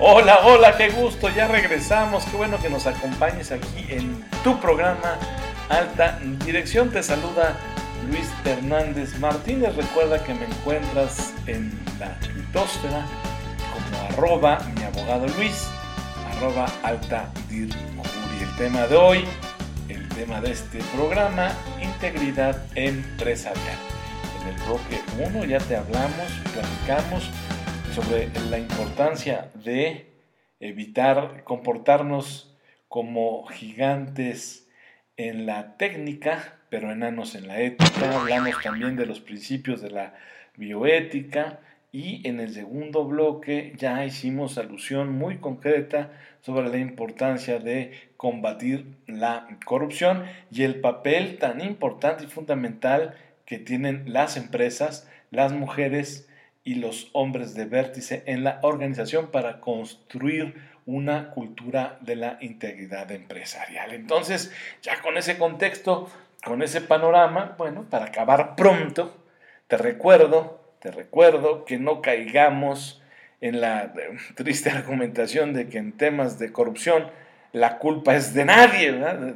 Hola, hola, qué gusto, ya regresamos, qué bueno que nos acompañes aquí en tu programa Alta Dirección. Te saluda Luis Hernández Martínez. Recuerda que me encuentras en la twittosfera como arroba mi abogado Luis, arroba alta dir El tema de hoy, el tema de este programa, integridad empresarial. En el bloque 1 ya te hablamos, platicamos sobre la importancia de evitar comportarnos como gigantes en la técnica, pero enanos en la ética. Hablamos también de los principios de la bioética y en el segundo bloque ya hicimos alusión muy concreta sobre la importancia de combatir la corrupción y el papel tan importante y fundamental que tienen las empresas, las mujeres, y los hombres de vértice en la organización para construir una cultura de la integridad empresarial. Entonces, ya con ese contexto, con ese panorama, bueno, para acabar pronto, te recuerdo, te recuerdo que no caigamos en la triste argumentación de que en temas de corrupción la culpa es de nadie, ¿verdad?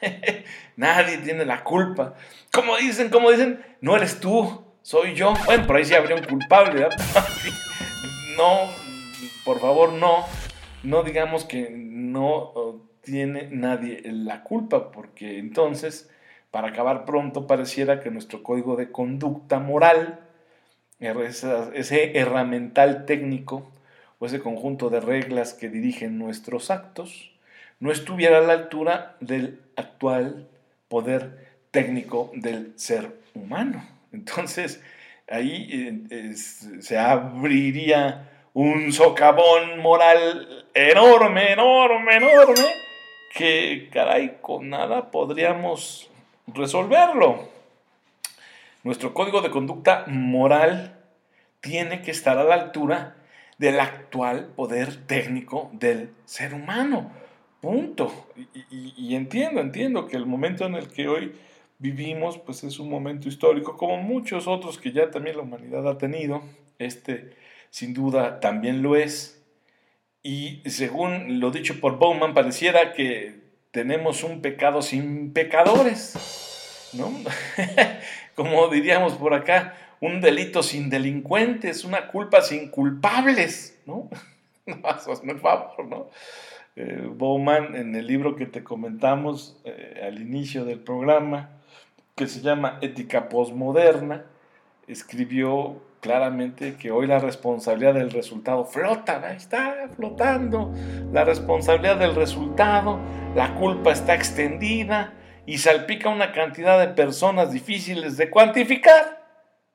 nadie tiene la culpa. Como dicen, como dicen, no eres tú, soy yo. Bueno, por ahí sí habría un culpable, No, por favor, no. No digamos que no tiene nadie la culpa, porque entonces, para acabar pronto, pareciera que nuestro código de conducta moral, ese herramental técnico o ese conjunto de reglas que dirigen nuestros actos, no estuviera a la altura del actual poder técnico del ser humano. Entonces, ahí eh, se abriría un socavón moral enorme, enorme, enorme, que caray, con nada podríamos resolverlo. Nuestro código de conducta moral tiene que estar a la altura del actual poder técnico del ser humano. Punto. y entiendo, entiendo que el momento en el que hoy vivimos, pues es un momento histórico, como muchos otros que ya también la humanidad ha tenido. Este, sin duda, también lo es. Y según lo dicho por Bowman, pareciera que tenemos un pecado sin pecadores, ¿no? como diríamos por acá, un delito sin delincuentes, una culpa sin culpables, ¿no? Hazme el favor, ¿no? Eh, Bowman, en el libro que te comentamos eh, al inicio del programa, que se llama Ética Postmoderna, escribió claramente que hoy la responsabilidad del resultado flota, ahí está flotando, la responsabilidad del resultado, la culpa está extendida y salpica una cantidad de personas difíciles de cuantificar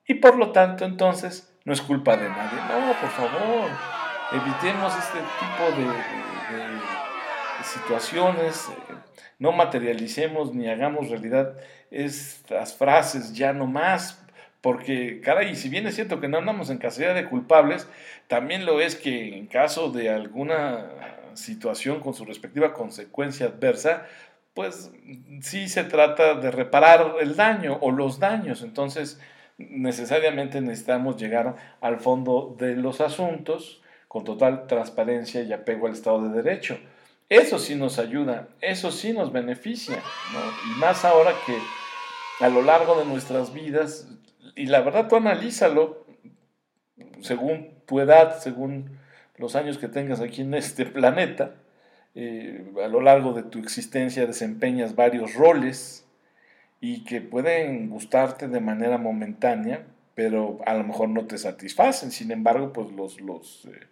y por lo tanto entonces no es culpa de nadie. No, por favor, evitemos este tipo de, situaciones, eh, no materialicemos ni hagamos realidad estas frases ya no más, porque, caray, si bien es cierto que no andamos en cacería de culpables, también lo es que en caso de alguna situación con su respectiva consecuencia adversa, pues sí se trata de reparar el daño o los daños. Entonces, necesariamente necesitamos llegar al fondo de los asuntos con total transparencia y apego al Estado de Derecho. Eso sí nos ayuda, eso sí nos beneficia. Y más ahora que a lo largo de nuestras vidas, y la verdad tú analízalo según tu edad, según los años que tengas aquí en este planeta, eh, a lo largo de tu existencia desempeñas varios roles y que pueden gustarte de manera momentánea, pero a lo mejor no te satisfacen, sin embargo, pues los, los eh,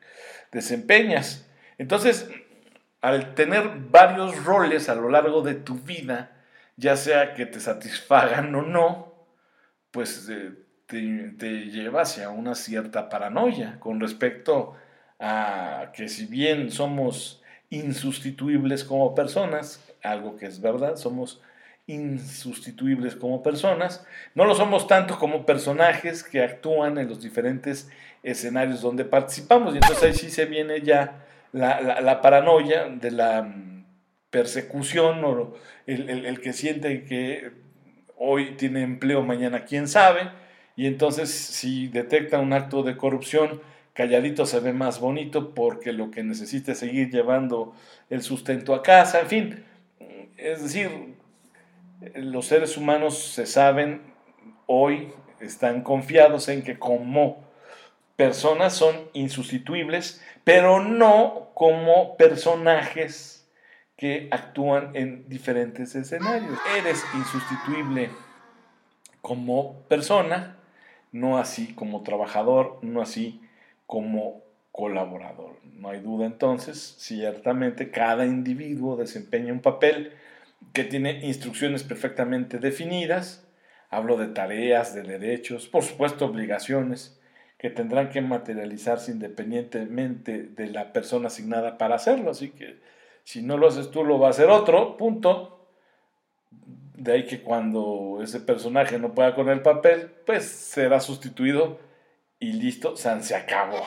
desempeñas. Entonces, al tener varios roles a lo largo de tu vida, ya sea que te satisfagan o no, pues eh, te, lleva hacia una cierta paranoia con respecto a que si bien somos insustituibles como personas, algo que es verdad, somos insustituibles como personas, no lo somos tanto como personajes que actúan en los diferentes escenarios donde participamos. Y entonces ahí sí se viene ya la, paranoia de la mm, persecución o el, que siente que hoy tiene empleo, mañana quién sabe, y entonces si detecta un acto de corrupción calladito se ve más bonito porque lo que necesita es seguir llevando el sustento a casa, en fin, es decir, los seres humanos se saben hoy, están confiados en que como personas son insustituibles, pero no como personajes que actúan en diferentes escenarios. Eres insustituible como persona, no así como trabajador, no así como colaborador. No hay duda entonces, ciertamente cada individuo desempeña un papel que tiene instrucciones perfectamente definidas. Hablo de tareas, de derechos, por supuesto obligaciones que tendrán que materializarse independientemente de la persona asignada para hacerlo. Así que si no lo haces tú, lo va a hacer otro, punto. De ahí que cuando ese personaje no pueda con el papel, pues será sustituido y listo, San se acabó.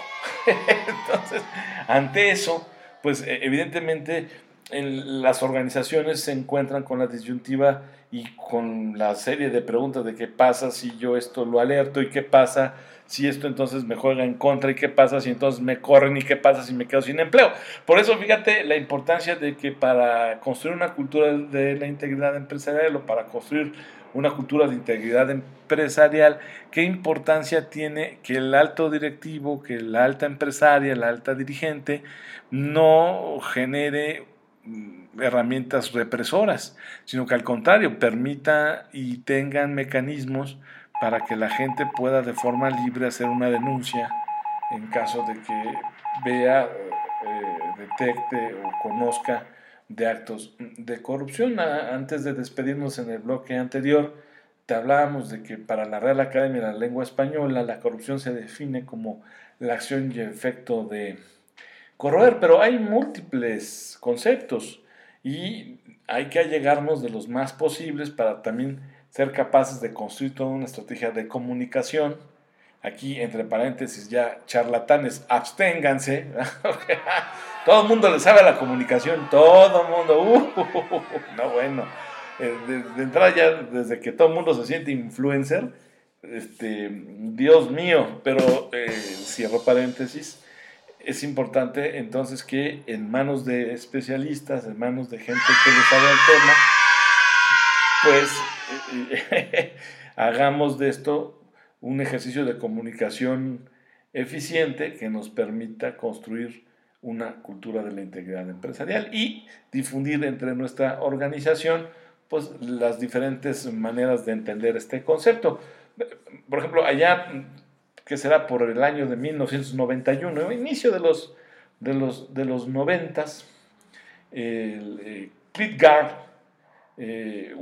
Entonces, ante eso, pues e, evidentemente en las organizaciones se encuentran con la disyuntiva y con la serie de preguntas de qué pasa si yo esto lo alerto y qué pasa si esto entonces me juega en contra y qué pasa si entonces me corren y qué pasa si me quedo sin empleo. Por eso fíjate la importancia de que para construir una cultura de la integridad empresarial o para construir una cultura de integridad empresarial, qué importancia tiene que el alto directivo, que la alta empresaria, la alta dirigente no genere herramientas represoras, sino que al contrario permita y tengan mecanismos para que la gente pueda de forma libre hacer una denuncia en caso de que vea, eh, detecte o conozca de actos de corrupción. Antes de despedirnos en el bloque anterior, te hablábamos de que para la Real Academia de la Lengua Española la corrupción se define como la acción y efecto de corroer, pero hay múltiples conceptos y hay que allegarnos de los más posibles para también ser capaces de construir toda una estrategia de comunicación. Aquí, entre paréntesis, ya charlatanes, absténganse. todo el mundo le sabe la comunicación, todo el mundo. Uh, no, bueno. Eh, de, entrada ya, desde que todo el mundo se siente influencer, este, Dios mío, pero eh, cierro paréntesis, es importante entonces que en manos de especialistas, en manos de gente que le sabe el tema, pues hagamos de esto un ejercicio de comunicación eficiente que nos permita construir una cultura de la integridad empresarial y difundir entre nuestra organización pues, las diferentes maneras de entender este concepto. Por ejemplo, allá, que será por el año de 1991, inicio de los, de los, de los 90, el, eh, eh,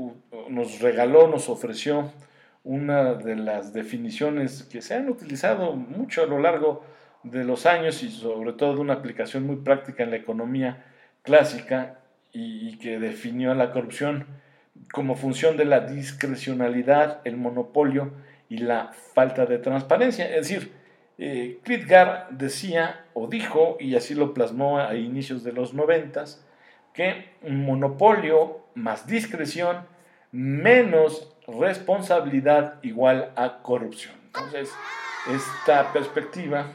nos regaló, nos ofreció una de las definiciones que se han utilizado mucho a lo largo de los años y sobre todo de una aplicación muy práctica en la economía clásica y, que definió a la corrupción como función de la discrecionalidad, el monopolio y la falta de transparencia. Es decir, eh, decía o dijo, y así lo plasmó a inicios de los noventas, que monopolio más discreción menos responsabilidad igual a corrupción. Entonces, esta perspectiva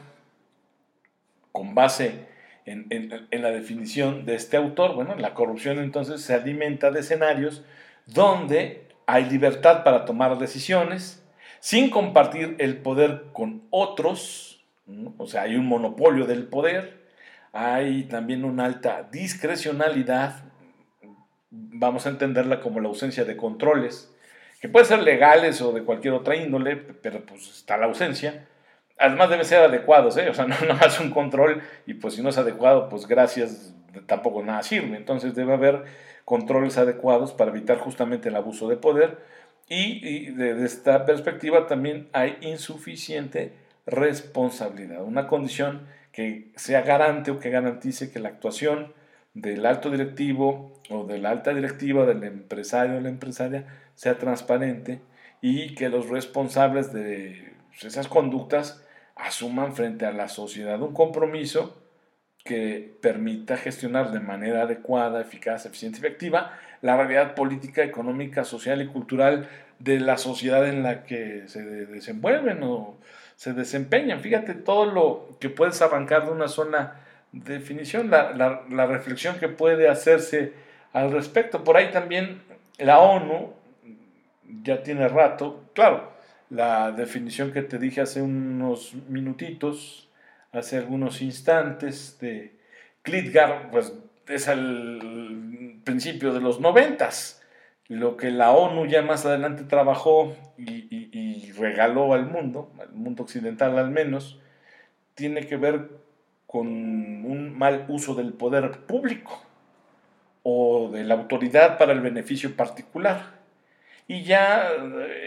con base en, la definición de este autor, bueno, la corrupción entonces se alimenta de escenarios donde hay libertad para tomar decisiones sin compartir el poder con otros, o sea, hay un monopolio del poder, hay también una alta discrecionalidad, vamos a entenderla como la ausencia de controles, que pueden ser legales o de cualquier otra índole, pero pues está la ausencia, además debe ser adecuados, ¿eh? o sea, no, no es un control y pues si no es adecuado, pues gracias, tampoco nada sirve. Entonces debe haber controles adecuados para evitar justamente el abuso de poder y, desde de esta perspectiva también hay insuficiente responsabilidad, una condición que sea garante o que garantice que la actuación del alto directivo o de la alta directiva, del empresario o la empresaria sea transparente y que los responsables de esas conductas asuman frente a la sociedad un compromiso que permita gestionar de manera adecuada, eficaz, eficiente y efectiva la realidad política, económica, social y cultural de la sociedad en la que se desenvuelven o se desempeñan. Fíjate todo lo que puedes arrancar de una sola definición, la, la reflexión que puede hacerse al respecto. Por ahí también la ONU ya tiene rato, claro, la definición que te dije hace unos minutitos, hace algunos instantes de Klitgar, pues es al principio de los noventas. Lo que la ONU ya más adelante trabajó y, regaló al mundo, al mundo occidental al menos, tiene que ver con un mal uso del poder público o de la autoridad para el beneficio particular. Y ya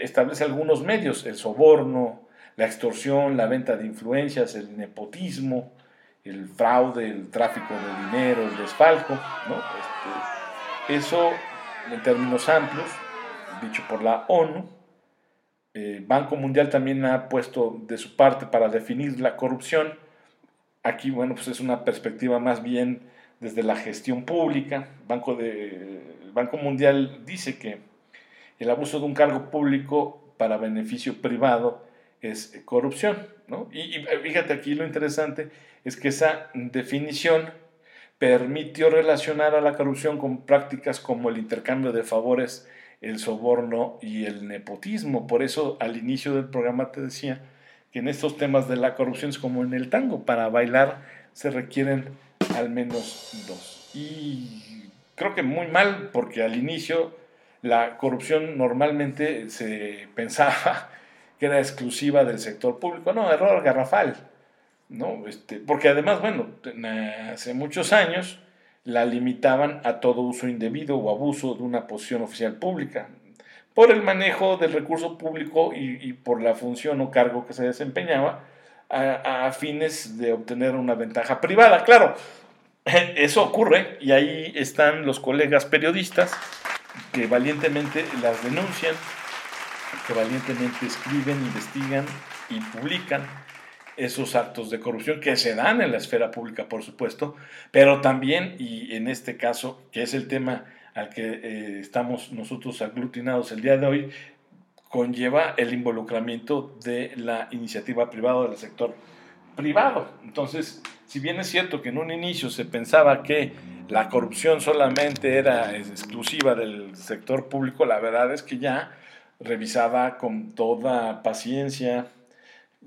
establece algunos medios, el soborno, la extorsión, la venta de influencias, el nepotismo, el fraude, el tráfico de dinero, el desfalco. ¿no? Este, eso, en términos amplios, dicho por la ONU, el Banco Mundial también ha puesto de su parte para definir la corrupción. Aquí, bueno, pues es una perspectiva más bien desde la gestión pública. Banco de, el Banco Mundial dice que el abuso de un cargo público para beneficio privado es corrupción. ¿no? Y, fíjate aquí lo interesante es que esa definición permitió relacionar a la corrupción con prácticas como el intercambio de favores, el soborno y el nepotismo. Por eso al inicio del programa te decía que en estos temas de la corrupción es como en el tango, para bailar se requieren al menos dos. Y creo que muy mal, porque al inicio la corrupción normalmente se pensaba que era exclusiva del sector público. No, error garrafal. ¿No? Este, porque además, bueno, hace muchos años la limitaban a todo uso indebido o abuso de una posición oficial pública, por el manejo del recurso público y, por la función o cargo que se desempeñaba a, a, fines de obtener una ventaja privada. Claro, eso ocurre y ahí están los colegas periodistas que valientemente las denuncian, que valientemente escriben, investigan y publican esos actos de corrupción que se dan en la esfera pública, por supuesto, pero también, y en este caso, que es el tema al que eh, estamos nosotros aglutinados el día de hoy, conlleva el involucramiento de la iniciativa privada del sector privado. Entonces, si bien es cierto que en un inicio se pensaba que la corrupción solamente era exclusiva del sector público, la verdad es que ya revisada con toda paciencia,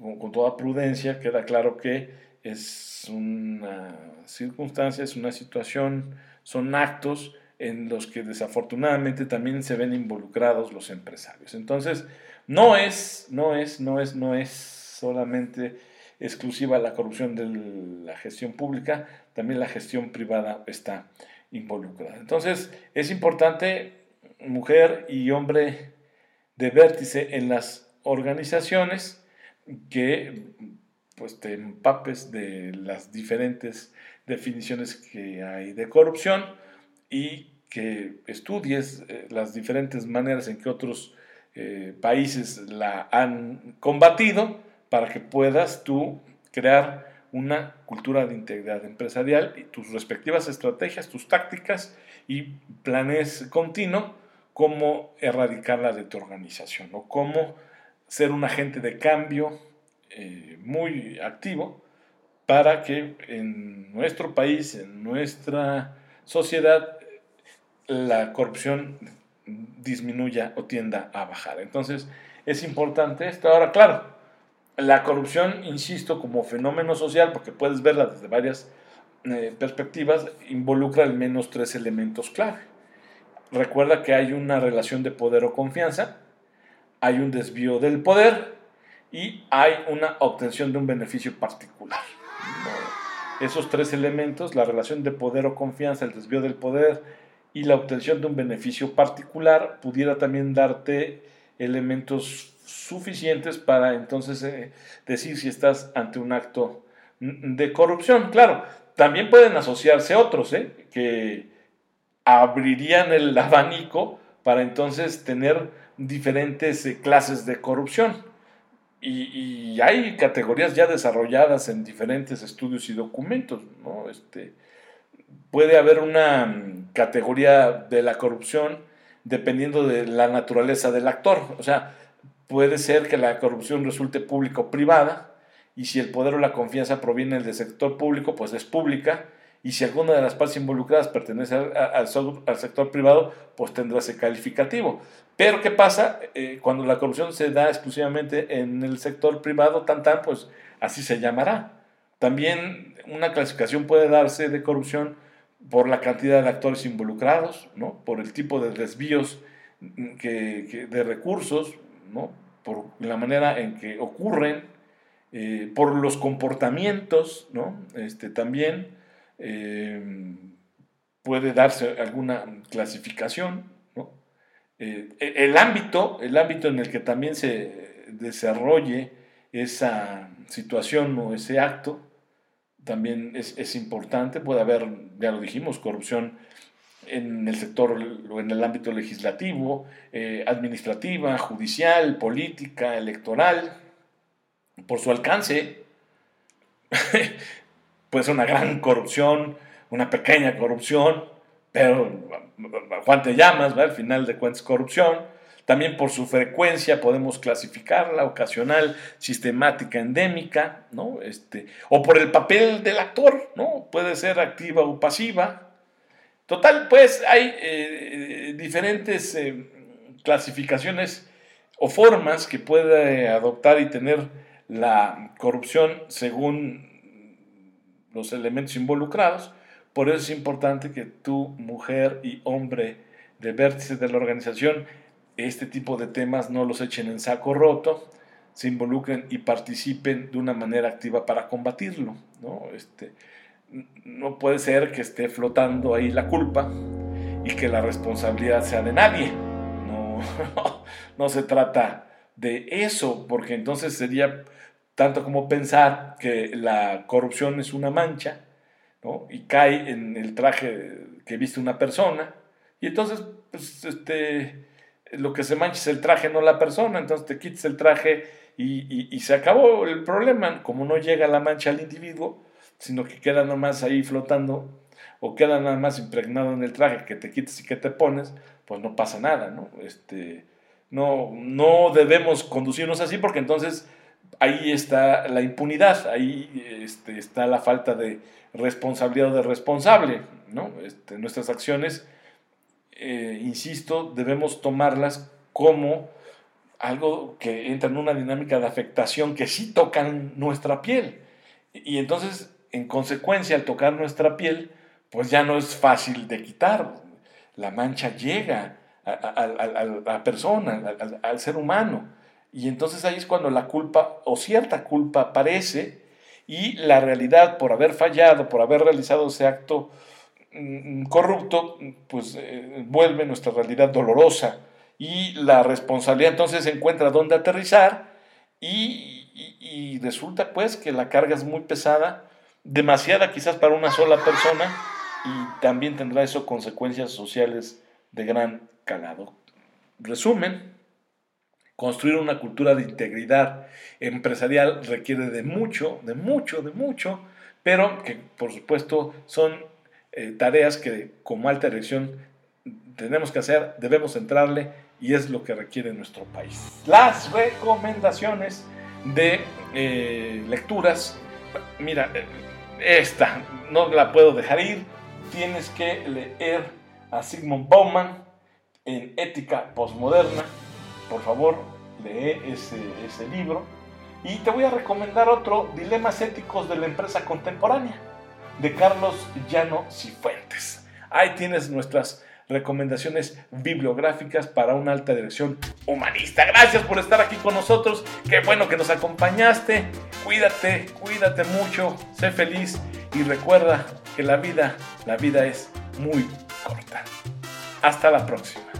con toda prudencia, queda claro que es una circunstancia, es una situación, son actos en los que desafortunadamente también se ven involucrados los empresarios. Entonces, no es, no es, no es, no es solamente exclusiva la corrupción de la gestión pública, también la gestión privada está involucrada. Entonces, es importante, mujer y hombre de vértice en las organizaciones, que pues te empapes de las diferentes definiciones que hay de corrupción y que estudies eh, las diferentes maneras en que otros eh, países la han combatido para que puedas tú crear una cultura de integridad empresarial y tus respectivas estrategias, tus tácticas y planes continuos, cómo erradicarla de tu organización o cómo ser un agente de cambio eh, muy activo para que en nuestro país, en nuestra sociedad, la corrupción disminuya o tienda a bajar. Entonces, es importante esto. Ahora, claro, la corrupción, insisto, como fenómeno social, porque puedes verla desde varias eh, perspectivas, involucra al menos tres elementos clave. Recuerda que hay una relación de poder o confianza, hay un desvío del poder y hay una obtención de un beneficio particular. Esos tres elementos, la relación de poder o confianza, el desvío del poder y la obtención de un beneficio particular, pudiera también darte elementos suficientes para entonces eh, decir si estás ante un acto de corrupción. Claro, también pueden asociarse otros ¿eh? que abrirían el abanico para entonces tener diferentes eh, clases de corrupción. Y, hay categorías ya desarrolladas en diferentes estudios y documentos. ¿no? Este, puede haber una mm, categoría de la corrupción dependiendo de la naturaleza del actor. O sea, puede ser que la corrupción resulte público-privada, y si el poder o la confianza provienen del sector público, pues es pública, y si alguna de las partes involucradas pertenece al, sector privado, pues tendrá ese calificativo. Pero ¿qué pasa eh, cuando la corrupción se da exclusivamente en el sector privado? Tan tan, pues así se llamará. También una clasificación puede darse de corrupción por la cantidad de actores involucrados, ¿no? por el tipo de desvíos que, de recursos, ¿no? por la manera en que ocurren, eh, por los comportamientos, ¿no? este, también eh, puede darse alguna clasificación. Eh, el, ámbito, el ámbito en el que también se desarrolle esa situación o ese acto, también es, importante. Puede haber, ya lo dijimos, corrupción en el sector o en el ámbito legislativo, eh, administrativa, judicial, política, electoral, por su alcance. puede ser una gran corrupción, una pequeña corrupción, pero Juan te llamas, al final de cuentas corrupción. También por su frecuencia podemos clasificarla, ocasional, sistemática, endémica, ¿no? Este, o por el papel del actor, ¿no? Puede ser activa o pasiva. Total, pues hay eh, diferentes eh, clasificaciones o formas que puede adoptar y tener la corrupción según los elementos involucrados. Por eso es importante que tú, mujer y hombre de vértice de la organización, este tipo de temas no los echen en saco roto, se involucren y participen de una manera activa para combatirlo. ¿no? Este, no puede ser que esté flotando ahí la culpa y que la responsabilidad sea de nadie. No, no se trata de eso, porque entonces sería tanto como pensar que la corrupción es una mancha ¿no? y cae en el traje que viste una persona, y entonces pues, este, lo que se mancha es el traje, no la persona, entonces te quitas el traje y, se acabó el problema, como no llega la mancha al individuo, sino que queda nomás ahí flotando o queda nada más impregnado en el traje que te quitas y que te pones, pues no pasa nada, ¿no? Este, no, no debemos conducirnos así porque entonces ahí está la impunidad, ahí este, está la falta de responsabilidad o de responsable, ¿no? Este, nuestras acciones eh, insisto, debemos tomarlas como algo que entra en una dinámica de afectación que sí tocan nuestra piel. Y entonces, en consecuencia, al tocar nuestra piel, pues ya no es fácil de quitar. La mancha llega a, la persona, al, ser humano. Y entonces ahí es cuando la culpa o cierta culpa aparece y la realidad por haber fallado, por haber realizado ese acto Mm, corrupto, pues eh, vuelve nuestra realidad dolorosa y la responsabilidad entonces encuentra donde aterrizar y, resulta pues que la carga es muy pesada, demasiada quizás para una sola persona y también tendrá eso consecuencias sociales de gran calado. Resumen, construir una cultura de integridad empresarial requiere de mucho, de mucho, de mucho, pero que por supuesto son eh, tareas que como alta dirección tenemos que hacer, debemos entrarle y es lo que requiere nuestro país. Las recomendaciones de eh, lecturas, mira, eh, esta no la puedo dejar ir, tienes que leer a Sigmund Bauman en Ética Postmoderna, por favor, lee ese, ese libro. Y te voy a recomendar otro, Dilemas Éticos de la Empresa Contemporánea de Carlos Llano Cifuentes. Ahí tienes nuestras recomendaciones bibliográficas para una alta dirección humanista. Gracias por estar aquí con nosotros. Qué bueno que nos acompañaste. Cuídate, cuídate mucho, sé feliz y recuerda que la vida, la vida es muy corta. Hasta la próxima.